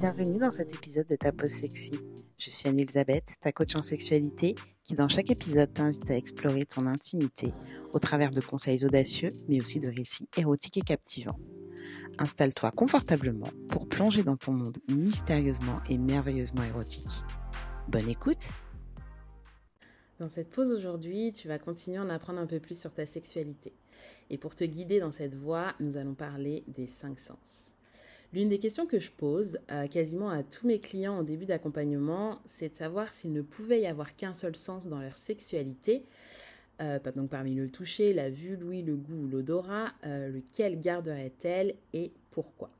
Bienvenue dans cet épisode de Ta Pause Sexy. Je suis Anne-Elisabeth, ta coach en sexualité, qui dans chaque épisode t'invite à explorer ton intimité au travers de conseils audacieux, mais aussi de récits érotiques et captivants. Installe-toi confortablement pour plonger dans ton monde mystérieusement et merveilleusement érotique. Bonne écoute Dans cette pause aujourd'hui, tu vas continuer à en apprendre un peu plus sur ta sexualité. Et pour te guider dans cette voie, nous allons parler des cinq sens. L'une des questions que je pose euh, quasiment à tous mes clients en début d'accompagnement, c'est de savoir s'il ne pouvait y avoir qu'un seul sens dans leur sexualité. Euh, donc parmi le toucher, la vue, l'ouïe, le goût ou l'odorat, euh, lequel garderait-elle et pourquoi?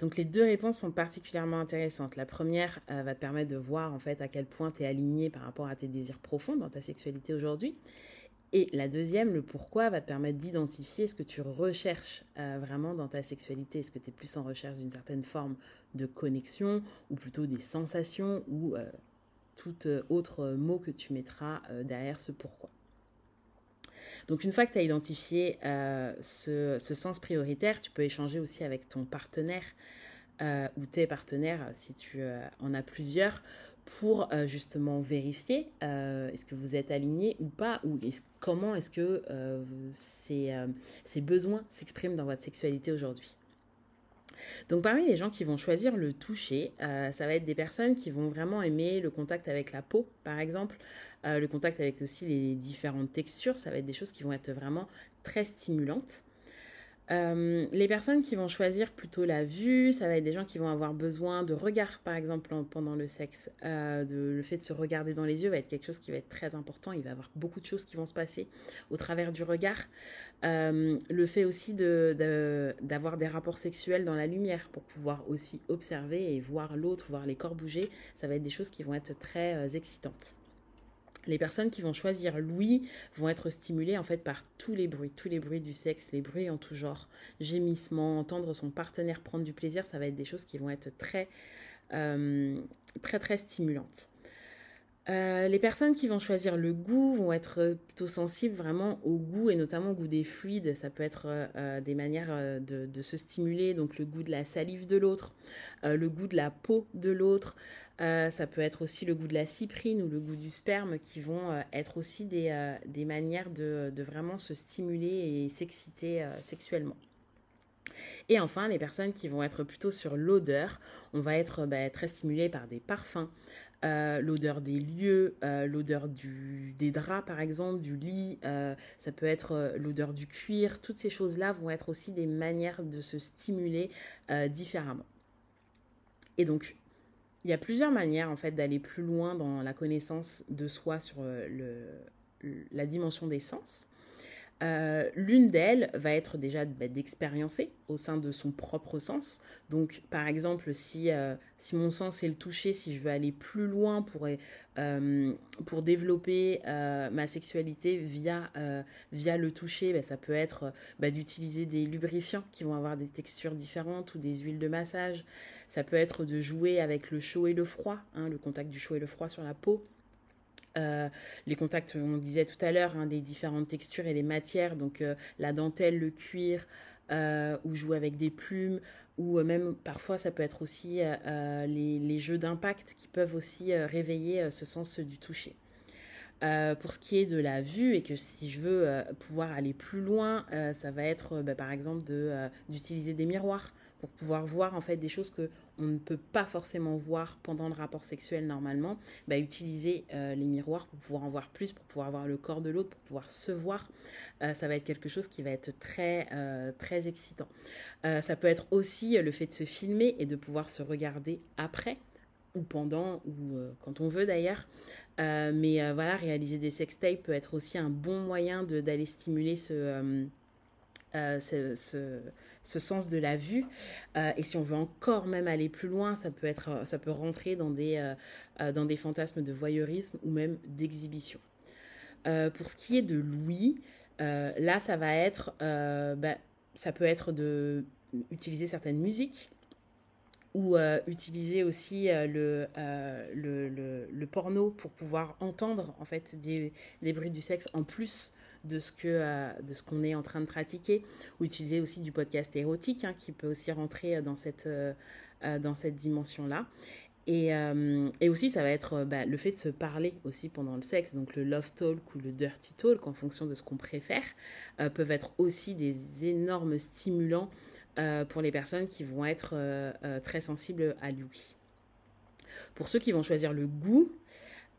Donc les deux réponses sont particulièrement intéressantes. La première va te permettre de voir en fait à quel point tu es aligné par rapport à tes désirs profonds dans ta sexualité aujourd'hui. Et la deuxième, le pourquoi, va te permettre d'identifier ce que tu recherches euh, vraiment dans ta sexualité. Est-ce que tu es plus en recherche d'une certaine forme de connexion ou plutôt des sensations ou euh, tout euh, autre mot que tu mettras derrière ce pourquoi? Donc une fois que tu as identifié ce, ce, sens prioritaire, tu peux échanger aussi avec ton partenaire ou tes partenaires si tu en as plusieurs pour euh, justement vérifier euh, est-ce que vous êtes aligné ou pas, ou comment est-ce que euh, ces, ces, besoins s'expriment dans votre sexualité aujourd'hui. Donc parmi les gens qui vont choisir le toucher, ça va être des personnes qui vont vraiment aimer le contact avec la peau, par exemple, le contact avec aussi les différentes textures, ça va être des choses qui vont être vraiment très stimulantes. Euh, les personnes qui vont choisir plutôt la vue, ça va être des gens qui vont avoir besoin de regard, par exemple, pendant le sexe. Euh, de, le fait de se regarder dans les yeux va être quelque chose qui va être très important. Il va y avoir beaucoup de choses qui vont se passer au travers du regard. Euh, le fait aussi d'avoir de, des rapports sexuels dans la lumière pour pouvoir aussi observer et voir l'autre, voir les corps bouger, ça va être des choses qui vont être très excitantes les personnes qui vont choisir l'ouïe vont être stimulées en fait par tous les bruits, tous les bruits du sexe, les bruits en tout genre, gémissements, entendre son partenaire prendre du plaisir, ça va être des choses qui vont être très euh, très très stimulantes. Euh, les personnes qui vont choisir le goût vont être plutôt sensibles vraiment au goût et notamment au goût des fluides. Ça peut être euh, des manières de, se stimuler, donc le goût de la salive de l'autre, le goût de la peau de l'autre, euh, ça peut être aussi le goût de la cyprine ou le goût du sperme qui vont euh, être aussi des, euh, des manières de, de, vraiment se stimuler et s'exciter sexuellement. Et enfin, les personnes qui vont être plutôt sur l'odeur, on va être bah, très stimulé par des parfums, l'odeur des lieux, l'odeur des draps par exemple, du lit, ça peut être l'odeur du cuir, toutes ces choses-là vont être aussi des manières de se stimuler différemment. Et donc, il y a plusieurs manières en fait d'aller plus loin dans la connaissance de soi sur euh, la dimension des sens. Euh, l'une d'elles va être déjà bah, d'expériencer au sein de son propre sens. Donc, par exemple, si, euh, si mon sens est le toucher, si je veux aller plus loin pour, euh, pour développer ma sexualité via, via le toucher, bah, ça peut être bah, d'utiliser des lubrifiants qui vont avoir des textures différentes ou des huiles de massage. Ça peut être de jouer avec le chaud et le froid, hein, le contact du chaud et le froid sur la peau. Euh, les contacts, on disait tout à l'heure, hein, des différentes textures et les matières, donc euh, la dentelle, le cuir, euh, ou jouer avec des plumes, ou même parfois ça peut être aussi les, jeux d'impact qui peuvent aussi réveiller ce sens du toucher. Pour ce qui est de la vue et que si je veux pouvoir aller plus loin, ça va être bah, par exemple d'utiliser des miroirs pour pouvoir voir en fait des choses que on ne peut pas forcément voir pendant le rapport sexuel normalement, bah, utiliser euh, les miroirs pour pouvoir en voir plus, pour pouvoir voir le corps de l'autre, pour pouvoir se voir, euh, ça va être quelque chose qui va être très euh, très excitant. ça peut être aussi le fait de se filmer et de pouvoir se regarder après pendant ou quand on veut d'ailleurs. mais voilà, réaliser des sextapes peut être aussi un bon moyen d'aller stimuler ce, ce ce sens de la vue. Euh, et si on veut encore même aller plus loin, ça peut, être, ça peut rentrer dans des, euh, euh, dans des fantasmes de voyeurisme ou même d'exhibition. pour ce qui est de l'ouïe, là, ça va être, bah, ça peut être de utiliser certaines musiques ou utiliser aussi le, le, le, le, porno pour pouvoir entendre en fait des, des bruits du sexe en plus de ce que euh, de ce qu'on est en train de pratiquer ou utiliser aussi du podcast érotique hein, qui peut aussi rentrer dans cette euh, dans cette dimension-là. Et, et, aussi, ça va être bah, le fait de se parler aussi pendant le sexe. Donc, le love talk ou le dirty talk, en fonction de ce qu'on préfère, peuvent être aussi des énormes stimulants pour les personnes qui vont être très sensibles à lui. Pour ceux qui vont choisir le goût,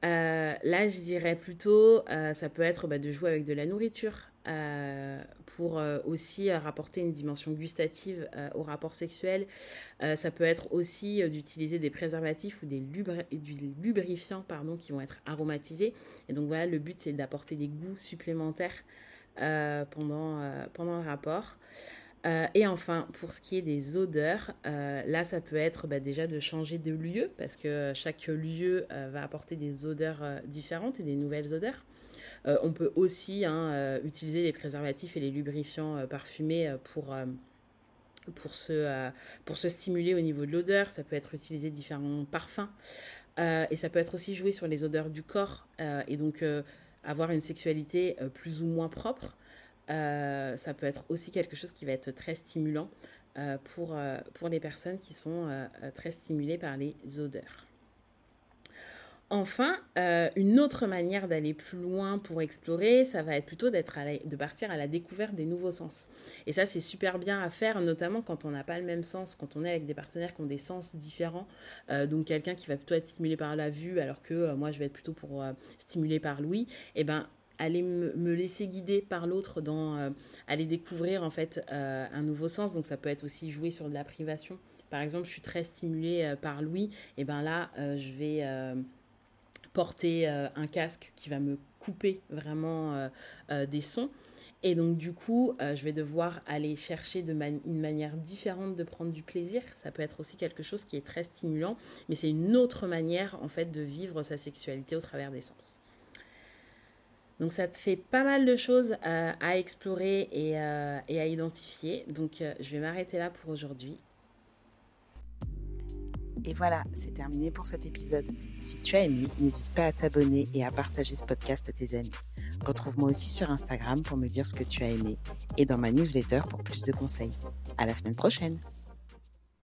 euh, là, je dirais plutôt, euh, ça peut être bah, de jouer avec de la nourriture euh, pour aussi rapporter une dimension gustative au rapport sexuel. ça peut être aussi d'utiliser des préservatifs ou des, lubrifiants pardon, qui vont être aromatisés. Et donc voilà, le but c'est d'apporter des goûts supplémentaires pendant, pendant le rapport. Euh, et enfin, pour ce qui est des odeurs, euh, là, ça peut être bah, déjà de changer de lieu, parce que chaque lieu euh, va apporter des odeurs différentes et des nouvelles odeurs. on peut aussi hein, utiliser les préservatifs et les lubrifiants parfumés pour, pour, se, pour se stimuler au niveau de l'odeur. Ça peut être utiliser différents parfums. et ça peut être aussi jouer sur les odeurs du corps. et donc, avoir une sexualité plus ou moins propre. Euh, ça peut être aussi quelque chose qui va être très stimulant euh, pour, euh, pour les personnes qui sont très stimulées par les odeurs. Enfin, une autre manière d'aller plus loin pour explorer, ça va être plutôt d'être de partir à la découverte des nouveaux sens. Et ça, c'est super bien à faire, notamment quand on n'a pas le même sens, quand on est avec des partenaires qui ont des sens différents. donc quelqu'un qui va plutôt être stimulé par la vue, alors que moi, je vais être plutôt pour stimuler par l'ouïe. Et eh ben, aller me, laisser guider par l'autre dans euh, aller découvrir en fait euh, un nouveau sens donc ça peut être aussi jouer sur de la privation par exemple je suis très stimulée euh, par Louis et ben là je vais porter un casque qui va me couper vraiment des sons et donc du coup, je vais devoir aller chercher de une manière différente de prendre du plaisir. Ça peut être aussi quelque chose qui est très stimulant, mais c'est une autre manière en fait de vivre sa sexualité au travers des sens. Donc ça te fait pas mal de choses euh, à explorer et, euh, à identifier. Donc euh, je vais m'arrêter là pour aujourd'hui. Et voilà, c'est terminé pour cet épisode. Si tu as aimé, n'hésite pas à t'abonner et à partager ce podcast à tes amis. Retrouve-moi aussi sur Instagram pour me dire ce que tu as aimé et dans ma newsletter pour plus de conseils. À la semaine prochaine!